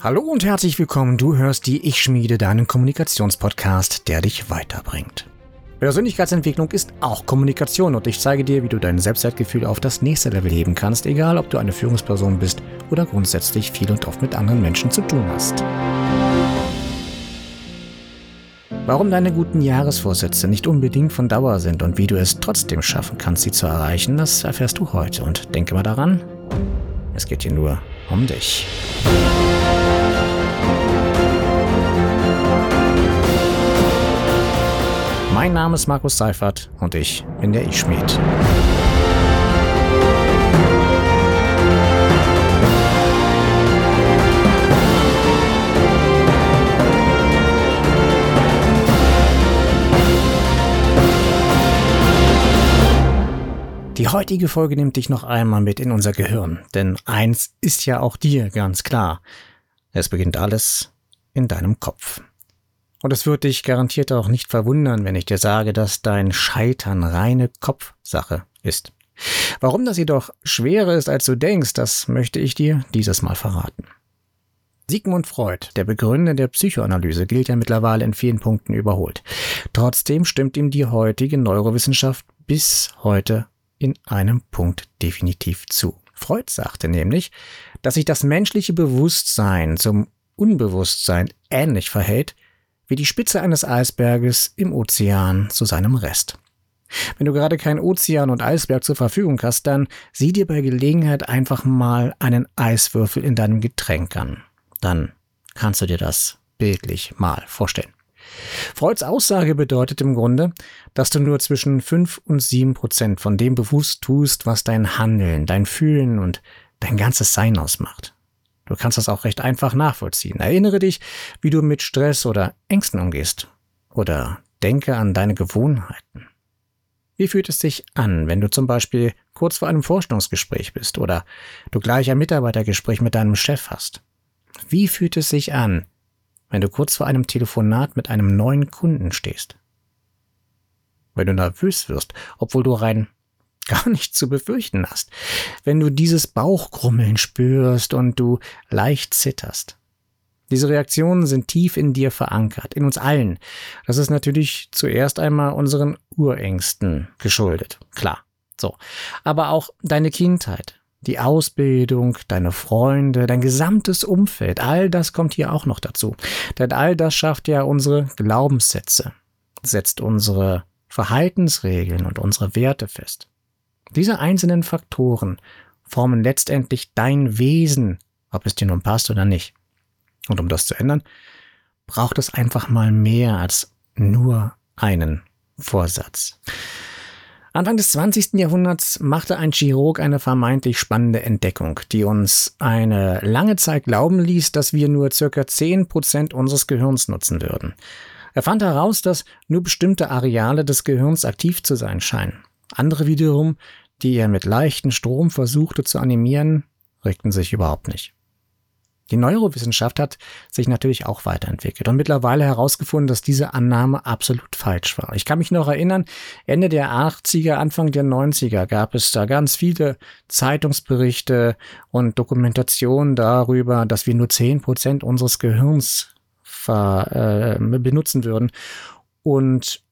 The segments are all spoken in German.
Hallo und herzlich willkommen. Du hörst die Ich Schmiede, deinen Kommunikationspodcast, der dich weiterbringt. Persönlichkeitsentwicklung ist auch Kommunikation und ich zeige dir, wie du dein Selbstwertgefühl auf das nächste Level heben kannst, egal ob du eine Führungsperson bist oder grundsätzlich viel und oft mit anderen Menschen zu tun hast. Warum deine guten Jahresvorsätze nicht unbedingt von Dauer sind und wie du es trotzdem schaffen kannst, sie zu erreichen, das erfährst du heute. Und denke mal daran, es geht hier nur um dich. Mein Name ist Markus Seifert und ich bin der Ich-Schmied. Die heutige Folge nimmt dich noch einmal mit in unser Gehirn, denn eins ist ja auch dir ganz klar. Es beginnt alles in deinem Kopf. Und es wird dich garantiert auch nicht verwundern, wenn ich dir sage, dass dein Scheitern reine Kopfsache ist. Warum das jedoch schwerer ist, als du denkst, das möchte ich dir dieses Mal verraten. Sigmund Freud, der Begründer der Psychoanalyse, gilt ja mittlerweile in vielen Punkten überholt. Trotzdem stimmt ihm die heutige Neurowissenschaft bis heute in einem Punkt definitiv zu. Freud sagte nämlich, dass sich das menschliche Bewusstsein zum Unbewusstsein ähnlich verhält wie die Spitze eines Eisberges im Ozean zu seinem Rest. Wenn du gerade kein Ozean und Eisberg zur Verfügung hast, dann sieh dir bei Gelegenheit einfach mal einen Eiswürfel in deinem Getränk an. Dann kannst du dir das bildlich mal vorstellen. Freuds Aussage bedeutet im Grunde, dass du nur zwischen 5 und 7 Prozent von dem bewusst tust, was dein Handeln, dein Fühlen und dein ganzes Sein ausmacht. Du kannst das auch recht einfach nachvollziehen. Erinnere dich, wie du mit Stress oder Ängsten umgehst. Oder denke an deine Gewohnheiten. Wie fühlt es sich an, wenn du zum Beispiel kurz vor einem Vorstellungsgespräch bist oder du gleich ein Mitarbeitergespräch mit deinem Chef hast? Wie fühlt es sich an, wenn du kurz vor einem Telefonat mit einem neuen Kunden stehst. Wenn du nervös wirst, obwohl du rein gar nichts zu befürchten hast. Wenn du dieses Bauchkrummeln spürst und du leicht zitterst. Diese Reaktionen sind tief in dir verankert, in uns allen. Das ist natürlich zuerst einmal unseren Urängsten geschuldet, klar. So. Aber auch deine Kindheit, die Ausbildung, deine Freunde, dein gesamtes Umfeld, all das kommt hier auch noch dazu. Denn all das schafft ja unsere Glaubenssätze, setzt unsere Verhaltensregeln und unsere Werte fest. Diese einzelnen Faktoren formen letztendlich dein Wesen, ob es dir nun passt oder nicht. Und um das zu ändern, braucht es einfach mal mehr als nur einen Vorsatz. Anfang des 20. Jahrhunderts machte ein Chirurg eine vermeintlich spannende Entdeckung, die uns eine lange Zeit glauben ließ, dass wir nur circa 10% unseres Gehirns nutzen würden. Er fand heraus, dass nur bestimmte Areale des Gehirns aktiv zu sein scheinen. Andere wiederum, die er mit leichten Strom versuchte zu animieren, regten sich überhaupt nicht. Die Neurowissenschaft hat sich natürlich auch weiterentwickelt und mittlerweile herausgefunden, dass diese Annahme absolut falsch war. Ich kann mich noch erinnern, Ende der 80er, Anfang der 90er gab es da ganz viele Zeitungsberichte und Dokumentationen darüber, dass wir nur zehn Prozent unseres Gehirns ver, äh, benutzen würden. Und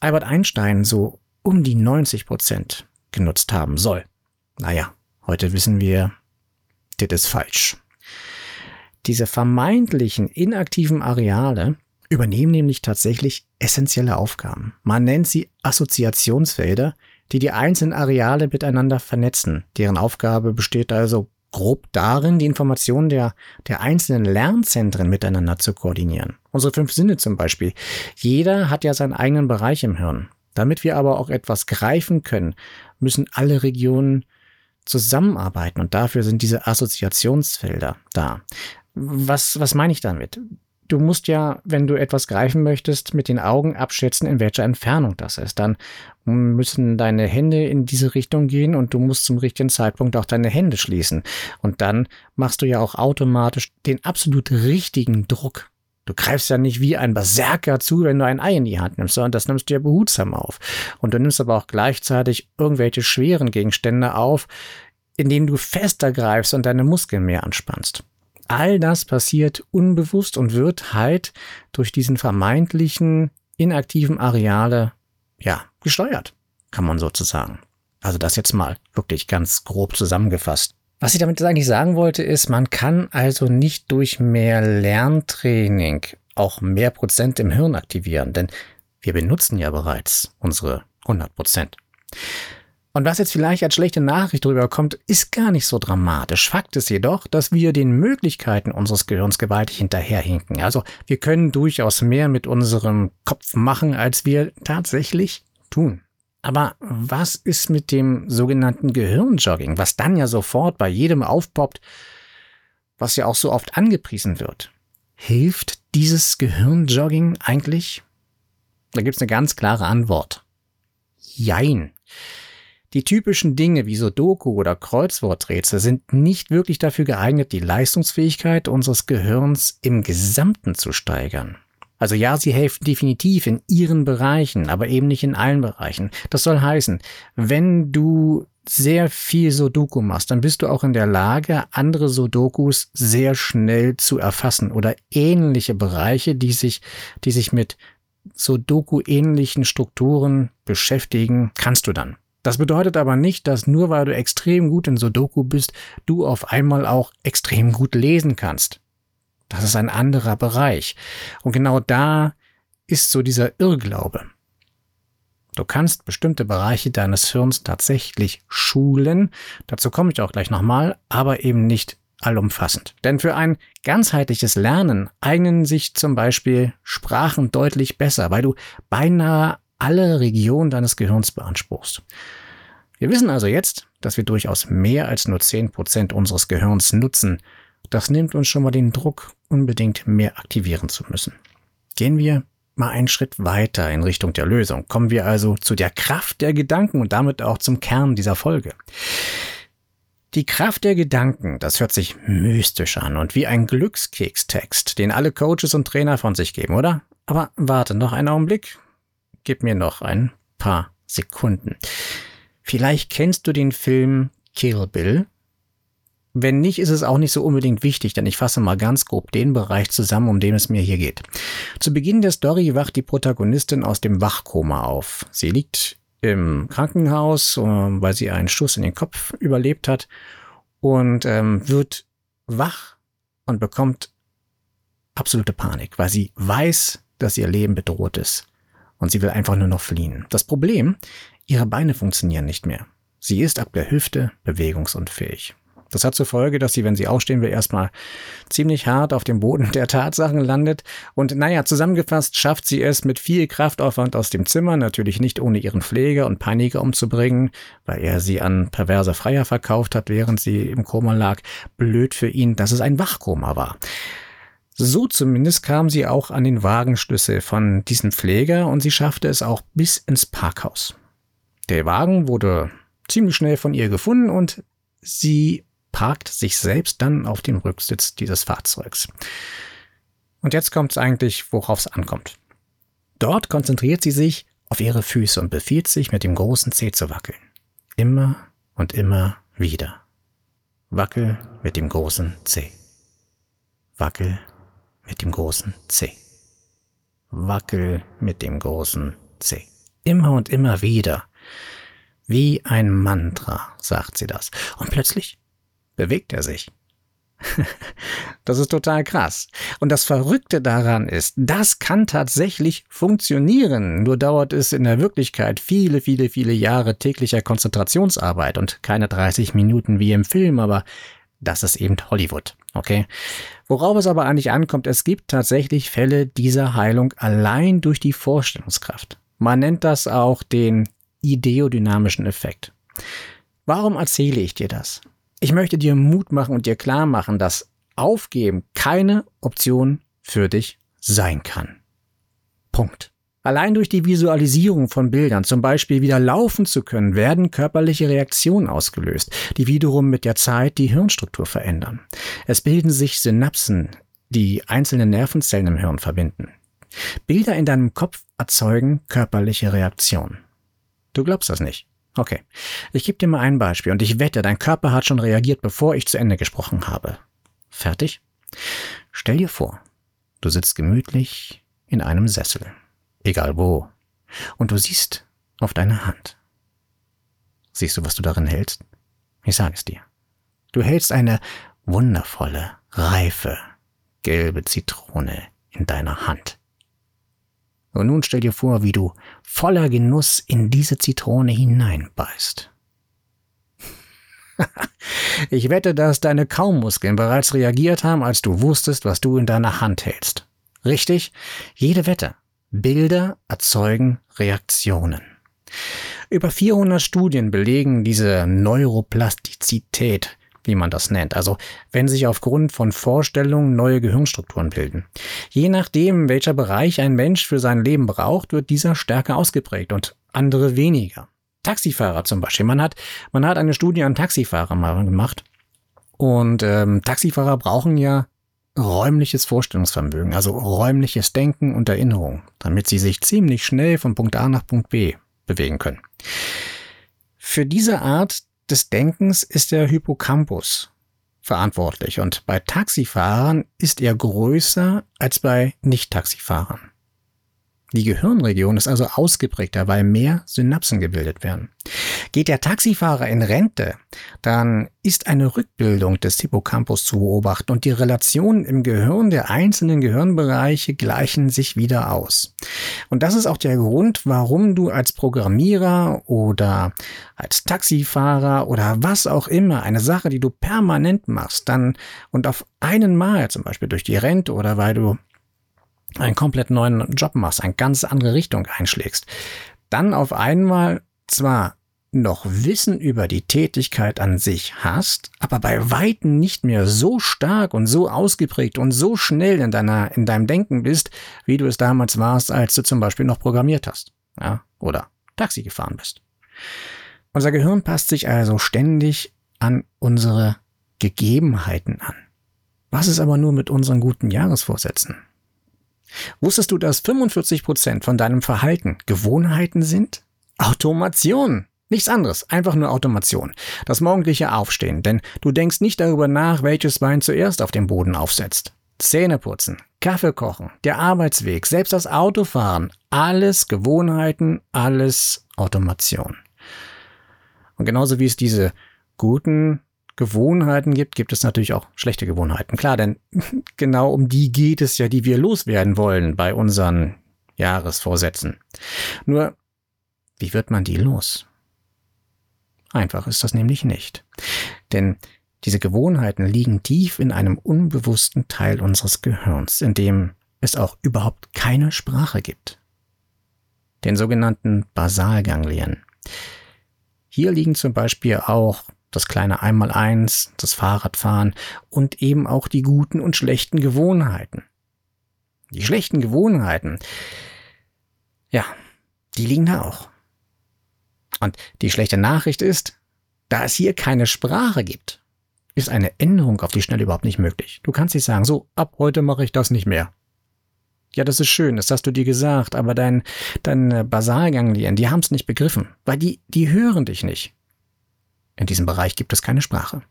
Albert Einstein so um die 90 Prozent genutzt haben soll. Naja, heute wissen wir, das ist falsch. Diese vermeintlichen inaktiven Areale übernehmen nämlich tatsächlich essentielle Aufgaben. Man nennt sie Assoziationsfelder, die die einzelnen Areale miteinander vernetzen. Deren Aufgabe besteht also grob darin, die Informationen der, der einzelnen Lernzentren miteinander zu koordinieren. Unsere fünf Sinne zum Beispiel. Jeder hat ja seinen eigenen Bereich im Hirn. Damit wir aber auch etwas greifen können, müssen alle Regionen zusammenarbeiten und dafür sind diese Assoziationsfelder da. Was, was meine ich damit? Du musst ja, wenn du etwas greifen möchtest, mit den Augen abschätzen, in welcher Entfernung das ist. Dann müssen deine Hände in diese Richtung gehen und du musst zum richtigen Zeitpunkt auch deine Hände schließen. Und dann machst du ja auch automatisch den absolut richtigen Druck. Du greifst ja nicht wie ein Berserker zu, wenn du ein Ei in die Hand nimmst, sondern das nimmst du ja behutsam auf. Und du nimmst aber auch gleichzeitig irgendwelche schweren Gegenstände auf, indem du fester greifst und deine Muskeln mehr anspannst. all das passiert unbewusst und wird halt durch diesen vermeintlichen inaktiven Areale, ja, gesteuert, kann man sozusagen. Also das jetzt mal wirklich ganz grob zusammengefasst. Was ich damit eigentlich sagen wollte, ist, man kann also nicht durch mehr Lerntraining auch mehr Prozent im Hirn aktivieren, denn wir benutzen ja bereits unsere 100 Prozent. Und was jetzt vielleicht als schlechte Nachricht drüber kommt, ist gar nicht so dramatisch. Fakt ist jedoch, dass wir den Möglichkeiten unseres Gehirns gewaltig hinterherhinken. Also wir können durchaus mehr mit unserem Kopf machen, als wir tatsächlich tun. Aber was ist mit dem sogenannten Gehirnjogging, was dann ja sofort bei jedem aufpoppt, was ja auch so oft angepriesen wird? Hilft dieses Gehirnjogging eigentlich? Da gibt's eine ganz klare Antwort. Jein. Die typischen Dinge wie Sudoku oder Kreuzworträtsel sind nicht wirklich dafür geeignet, die Leistungsfähigkeit unseres Gehirns im Gesamten zu steigern. Also ja, sie helfen definitiv in ihren Bereichen, aber eben nicht in allen Bereichen. Das soll heißen, wenn du sehr viel Sudoku machst, dann bist du auch in der Lage, andere Sudokus sehr schnell zu erfassen oder ähnliche Bereiche, die sich, die sich mit Sudoku-ähnlichen Strukturen beschäftigen, kannst du dann. Das bedeutet aber nicht, dass nur weil du extrem gut in Sudoku bist, du auf einmal auch extrem gut lesen kannst. Das ist ein anderer Bereich. Und genau da ist so dieser Irrglaube. Du kannst bestimmte Bereiche deines Hirns tatsächlich schulen. Dazu komme ich auch gleich nochmal, aber eben nicht allumfassend. Denn für ein ganzheitliches Lernen eignen sich zum Beispiel Sprachen deutlich besser, weil du beinahe alle Regionen deines Gehirns beanspruchst. Wir wissen also jetzt, dass wir durchaus mehr als nur 10% unseres Gehirns nutzen, das nimmt uns schon mal den Druck, unbedingt mehr aktivieren zu müssen. Gehen wir mal einen Schritt weiter in Richtung der Lösung. Kommen wir also zu der Kraft der Gedanken und damit auch zum Kern dieser Folge. Die Kraft der Gedanken, das hört sich mystisch an und wie ein Glückskekstext, den alle Coaches und Trainer von sich geben, oder? Aber warte noch einen Augenblick. Gib mir noch ein paar Sekunden. Vielleicht kennst du den Film Kill Bill wenn nicht, ist es auch nicht so unbedingt wichtig, denn ich fasse mal ganz grob den Bereich zusammen, um den es mir hier geht. Zu Beginn der Story wacht die Protagonistin aus dem Wachkoma auf. Sie liegt im Krankenhaus, äh, weil sie einen Schuss in den Kopf überlebt hat und ähm, wird wach und bekommt absolute Panik, weil sie weiß, dass ihr Leben bedroht ist. Und sie will einfach nur noch fliehen. Das Problem, ihre Beine funktionieren nicht mehr. Sie ist ab der Hüfte bewegungsunfähig. Das hat zur Folge, dass sie, wenn sie aufstehen will, erstmal ziemlich hart auf dem Boden der Tatsachen landet. Und naja, zusammengefasst schafft sie es mit viel Kraftaufwand aus dem Zimmer, natürlich nicht ohne ihren Pfleger und Paniker umzubringen, weil er sie an perverse Freier verkauft hat, während sie im Koma lag. Blöd für ihn, dass es ein Wachkoma war. So zumindest kam sie auch an den Wagenschlüssel von diesem Pfleger und sie schaffte es auch bis ins Parkhaus. Der Wagen wurde ziemlich schnell von ihr gefunden und sie parkt sich selbst dann auf den Rücksitz dieses Fahrzeugs. Und jetzt kommt es eigentlich, worauf es ankommt. Dort konzentriert sie sich auf ihre Füße und befiehlt sich, mit dem großen Zeh zu wackeln. Immer und immer wieder. Wackel mit dem großen Zeh. Wackel mit dem großen Zeh. Wackel mit dem großen Zeh. Immer und immer wieder. Wie ein Mantra, sagt sie das. Und plötzlich bewegt er sich. Das ist total krass. Und das Verrückte daran ist, das kann tatsächlich funktionieren. Nur dauert es in der Wirklichkeit viele, viele, viele Jahre täglicher Konzentrationsarbeit und keine 30 Minuten wie im Film, aber das ist eben Hollywood. Okay? Worauf es aber eigentlich ankommt, es gibt tatsächlich Fälle dieser Heilung allein durch die Vorstellungskraft. Man nennt das auch den ideodynamischen Effekt. Warum erzähle ich dir das? Ich möchte dir Mut machen und dir klar machen, dass Aufgeben keine Option für dich sein kann. Punkt. Allein durch die Visualisierung von Bildern, zum Beispiel wieder laufen zu können, werden körperliche Reaktionen ausgelöst, die wiederum mit der Zeit die Hirnstruktur verändern. Es bilden sich Synapsen, die einzelne Nervenzellen im Hirn verbinden. Bilder in deinem Kopf erzeugen körperliche Reaktionen. Du glaubst das nicht. Okay. Ich gebe dir mal ein Beispiel und ich wette, dein Körper hat schon reagiert, bevor ich zu Ende gesprochen habe. Fertig? Stell dir vor, du sitzt gemütlich in einem Sessel, egal wo, und du siehst auf deine Hand. Siehst du, was du darin hältst? Ich sage es dir. Du hältst eine wundervolle, reife, gelbe Zitrone in deiner Hand. Und nun stell dir vor, wie du voller Genuss in diese Zitrone hineinbeißt. ich wette, dass deine Kaummuskeln bereits reagiert haben, als du wusstest, was du in deiner Hand hältst. Richtig? Jede Wette. Bilder erzeugen Reaktionen. Über 400 Studien belegen diese Neuroplastizität, wie man das nennt, also wenn sich aufgrund von Vorstellungen neue Gehirnstrukturen bilden. Je nachdem, welcher Bereich ein Mensch für sein Leben braucht, wird dieser stärker ausgeprägt und andere weniger. Taxifahrer zum Beispiel. Man hat, man hat eine Studie an Taxifahrern mal gemacht. Und ähm, Taxifahrer brauchen ja räumliches Vorstellungsvermögen, also räumliches Denken und Erinnerung, damit sie sich ziemlich schnell von Punkt A nach Punkt B bewegen können. Für diese Art des Denkens ist der Hippocampus verantwortlich und bei Taxifahrern ist er größer als bei Nicht-Taxifahrern. Die Gehirnregion ist also ausgeprägter, weil mehr Synapsen gebildet werden. Geht der Taxifahrer in Rente, dann ist eine Rückbildung des Hippocampus zu beobachten und die Relationen im Gehirn der einzelnen Gehirnbereiche gleichen sich wieder aus. Und das ist auch der Grund, warum du als Programmierer oder als Taxifahrer oder was auch immer eine Sache, die du permanent machst, dann und auf einen Mal zum Beispiel durch die Rente oder weil du einen komplett neuen Job machst, eine ganz andere Richtung einschlägst, dann auf einmal zwar noch Wissen über die Tätigkeit an sich hast, aber bei Weitem nicht mehr so stark und so ausgeprägt und so schnell in deiner, in deinem Denken bist, wie du es damals warst, als du zum Beispiel noch programmiert hast, ja, oder Taxi gefahren bist. Unser Gehirn passt sich also ständig an unsere Gegebenheiten an. Was ist aber nur mit unseren guten Jahresvorsätzen? Wusstest du, dass 45 Prozent von deinem Verhalten Gewohnheiten sind? Automation. Nichts anderes, einfach nur Automation. Das morgendliche Aufstehen, denn du denkst nicht darüber nach, welches Bein zuerst auf dem Boden aufsetzt. Zähne putzen, Kaffee kochen, der Arbeitsweg, selbst das Autofahren, alles Gewohnheiten, alles Automation. Und genauso wie es diese guten Gewohnheiten gibt, gibt es natürlich auch schlechte Gewohnheiten. Klar, denn genau um die geht es ja, die wir loswerden wollen bei unseren Jahresvorsätzen. Nur, wie wird man die los? Einfach ist das nämlich nicht. Denn diese Gewohnheiten liegen tief in einem unbewussten Teil unseres Gehirns, in dem es auch überhaupt keine Sprache gibt. Den sogenannten Basalganglien. Hier liegen zum Beispiel auch das kleine Einmaleins, das Fahrradfahren und eben auch die guten und schlechten Gewohnheiten. Die schlechten Gewohnheiten, ja, die liegen da auch. Und die schlechte Nachricht ist, da es hier keine Sprache gibt, ist eine Änderung auf die Schnelle überhaupt nicht möglich. Du kannst nicht sagen, so, ab heute mache ich das nicht mehr. Ja, das ist schön, das hast du dir gesagt, aber dein, dein Basalganglien, die haben es nicht begriffen, weil die, die hören dich nicht. In diesem Bereich gibt es keine Sprache.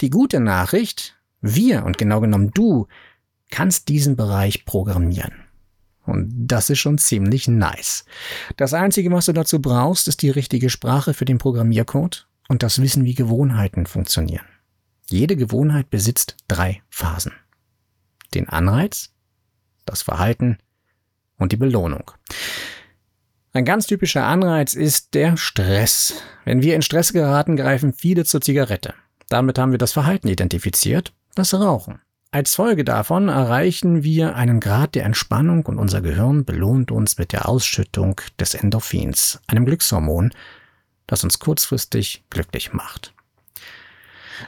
Die gute Nachricht, wir und genau genommen du, kannst diesen Bereich programmieren. Und das ist schon ziemlich nice. Das Einzige, was du dazu brauchst, ist die richtige Sprache für den Programmiercode und das Wissen, wie Gewohnheiten funktionieren. Jede Gewohnheit besitzt drei Phasen. Den Anreiz, das Verhalten und die Belohnung. Ein ganz typischer Anreiz ist der Stress. Wenn wir in Stress geraten, greifen viele zur Zigarette. Damit haben wir das Verhalten identifiziert, das Rauchen. Als Folge davon erreichen wir einen Grad der Entspannung und unser Gehirn belohnt uns mit der Ausschüttung des Endorphins, einem Glückshormon, das uns kurzfristig glücklich macht.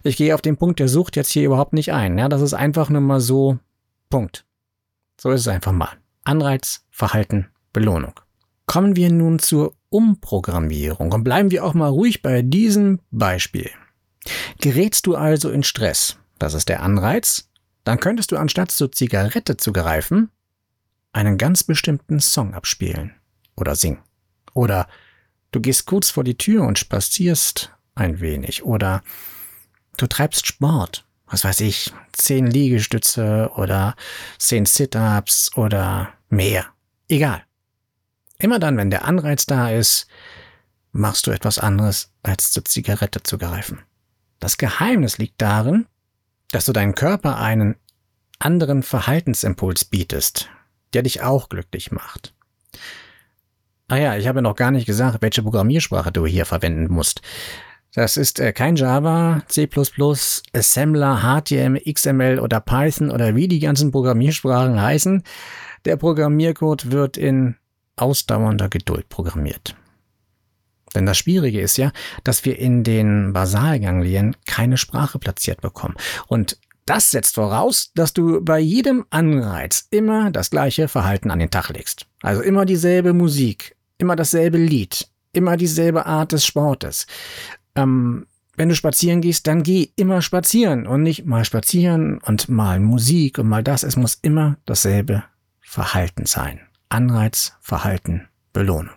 Ich gehe auf den Punkt der Sucht jetzt hier überhaupt nicht ein. Ja, das ist einfach nur mal so Punkt. So ist es einfach mal. Anreiz, Verhalten, Belohnung. Kommen wir nun zur Umprogrammierung und bleiben wir auch mal ruhig bei diesem Beispiel. Gerätst du also in Stress, das ist der Anreiz, dann könntest du anstatt zur Zigarette zu greifen, einen ganz bestimmten Song abspielen oder singen. Oder du gehst kurz vor die Tür und spazierst ein wenig. Oder du treibst Sport, was weiß ich, zehn Liegestütze oder zehn Sit-ups oder mehr. Egal. Immer dann, wenn der Anreiz da ist, machst du etwas anderes, als zur Zigarette zu greifen. Das Geheimnis liegt darin, dass du deinem Körper einen anderen Verhaltensimpuls bietest, der dich auch glücklich macht. Ah ja, ich habe noch gar nicht gesagt, welche Programmiersprache du hier verwenden musst. Das ist äh, kein Java, C++, Assembler, HTML, XML oder Python oder wie die ganzen Programmiersprachen heißen. Der Programmiercode wird in ausdauernder Geduld programmiert. Denn das Schwierige ist ja, dass wir in den Basalganglien keine Sprache platziert bekommen. Und das setzt voraus, dass du bei jedem Anreiz immer das gleiche Verhalten an den Tag legst. Also immer dieselbe Musik, immer dasselbe Lied, immer dieselbe Art des Sportes ähm, wenn du spazieren gehst, dann geh immer spazieren und nicht mal spazieren und mal Musik und mal das. Es muss immer dasselbe Verhalten sein. Anreiz, Verhalten, Belohnung.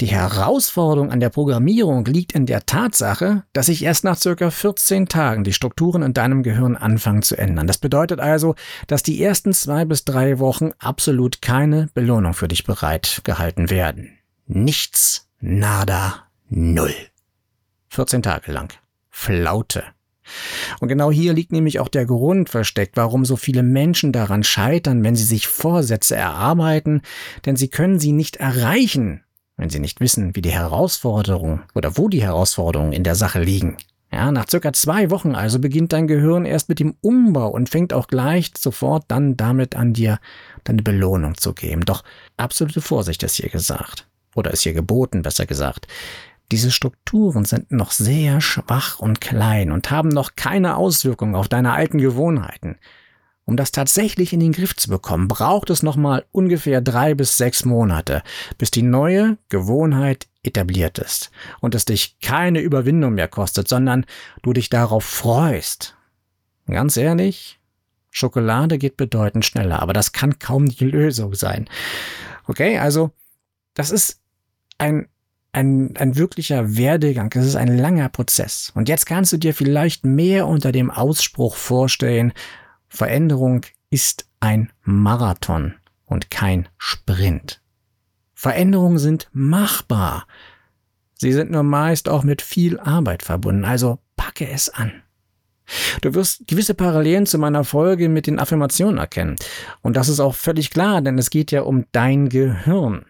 Die Herausforderung an der Programmierung liegt in der Tatsache, dass sich erst nach circa 14 Tagen die Strukturen in deinem Gehirn anfangen zu ändern. Das bedeutet also, dass die ersten zwei bis drei Wochen absolut keine Belohnung für dich bereit gehalten werden. Nichts, nada, null. 14 Tage lang. Flaute. Und genau hier liegt nämlich auch der Grund versteckt, warum so viele Menschen daran scheitern, wenn sie sich Vorsätze erarbeiten, denn sie können sie nicht erreichen, wenn sie nicht wissen, wie die Herausforderungen oder wo die Herausforderungen in der Sache liegen. Ja, nach circa zwei Wochen also beginnt dein Gehirn erst mit dem Umbau und fängt auch gleich sofort dann damit an, dir deine Belohnung zu geben. Doch absolute Vorsicht ist hier gesagt. Oder ist hier geboten, besser gesagt. Diese Strukturen sind noch sehr schwach und klein und haben noch keine Auswirkung auf deine alten Gewohnheiten. Um das tatsächlich in den Griff zu bekommen, braucht es nochmal ungefähr drei bis sechs Monate, bis die neue Gewohnheit etabliert ist und es dich keine Überwindung mehr kostet, sondern du dich darauf freust. Ganz ehrlich, Schokolade geht bedeutend schneller, aber das kann kaum die Lösung sein. Okay, also das ist ein ein, ein wirklicher Werdegang. Es ist ein langer Prozess. Und jetzt kannst du dir vielleicht mehr unter dem Ausspruch vorstellen, Veränderung ist ein Marathon und kein Sprint. Veränderungen sind machbar. Sie sind nur meist auch mit viel Arbeit verbunden, also packe es an. Du wirst gewisse Parallelen zu meiner Folge mit den Affirmationen erkennen. Und das ist auch völlig klar, denn es geht ja um dein Gehirn.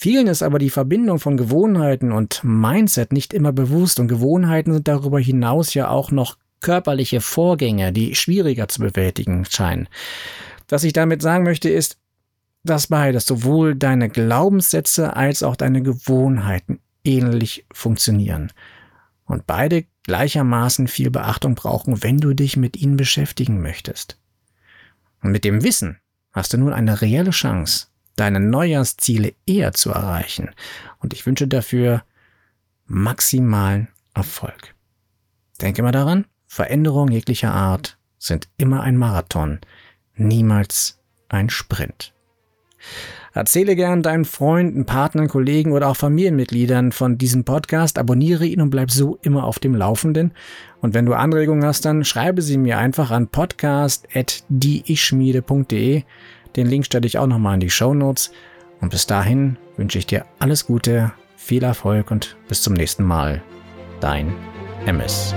Vielen ist aber die Verbindung von Gewohnheiten und Mindset nicht immer bewusst und Gewohnheiten sind darüber hinaus ja auch noch körperliche Vorgänge, die schwieriger zu bewältigen scheinen. Was ich damit sagen möchte ist, dass beides, sowohl deine Glaubenssätze als auch deine Gewohnheiten ähnlich funktionieren und beide gleichermaßen viel Beachtung brauchen, wenn du dich mit ihnen beschäftigen möchtest. Und mit dem Wissen hast du nun eine reelle Chance, deine Neujahrsziele eher zu erreichen. Und ich wünsche dafür maximalen Erfolg. Denke mal daran, Veränderungen jeglicher Art sind immer ein Marathon, niemals ein Sprint. Erzähle gern deinen Freunden, Partnern, Kollegen oder auch Familienmitgliedern von diesem Podcast, abonniere ihn und bleib so immer auf dem Laufenden. Und wenn du Anregungen hast, dann schreibe sie mir einfach an podcast.dieichschmiede.de den Link stelle ich auch nochmal in die Show Notes. Und bis dahin wünsche ich dir alles Gute, viel Erfolg und bis zum nächsten Mal. Dein MS.